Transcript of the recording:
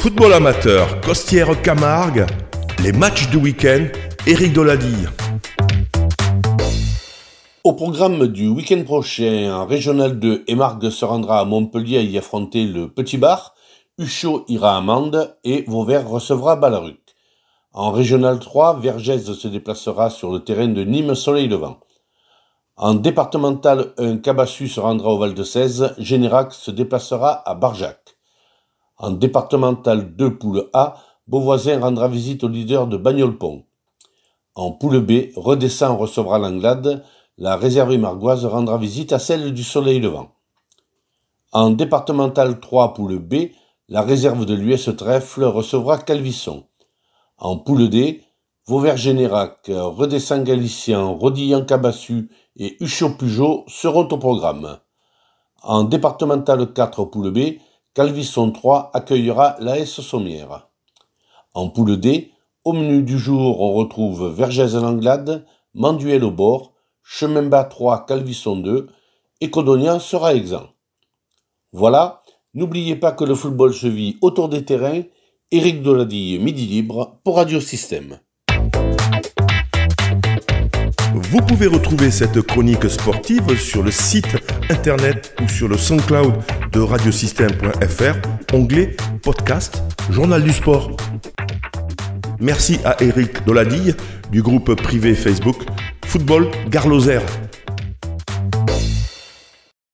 Football amateur, Costière Camargue, les matchs du week-end, Eric Doladille. Au programme du week-end prochain, en Régional 2, Emargue se rendra à Montpellier à y affronter le Petit Bar, Huchot ira à Mende et Vauvert recevra Balaruc. En Régional 3, Vergès se déplacera sur le terrain de Nîmes Soleil Levant. En départemental 1, Cabassu se rendra au Val de 16, Générac se déplacera à Barjac. En départemental 2, poule A, Beauvoisin rendra visite au leader de Bagnolpont. En poule B, Redescend recevra l'Anglade, la réserve margoise rendra visite à celle du Soleil Levant. En départemental 3, poule B, la réserve de l'US Trèfle recevra Calvisson. En poule D, Vauvert-Générac, Redescend Galicien, Rodillan-Cabassu et Huchot-Pujot seront au programme. En départemental 4 poule B, Calvisson 3 accueillera l'AS Sommière. En poule D, au menu du jour, on retrouve Vergès-Langlade, Manduel au bord, Chemin bas 3, Calvisson 2 et Codognan sera exempt. Voilà, n'oubliez pas que le football se vit autour des terrains. Éric Doladille, Midi Libre pour Radio Système. Vous pouvez retrouver cette chronique sportive sur le site internet ou sur le SoundCloud de radiosystème.fr, onglet podcast, journal du sport. Merci à Eric Doladille du groupe privé Facebook Football Garloser.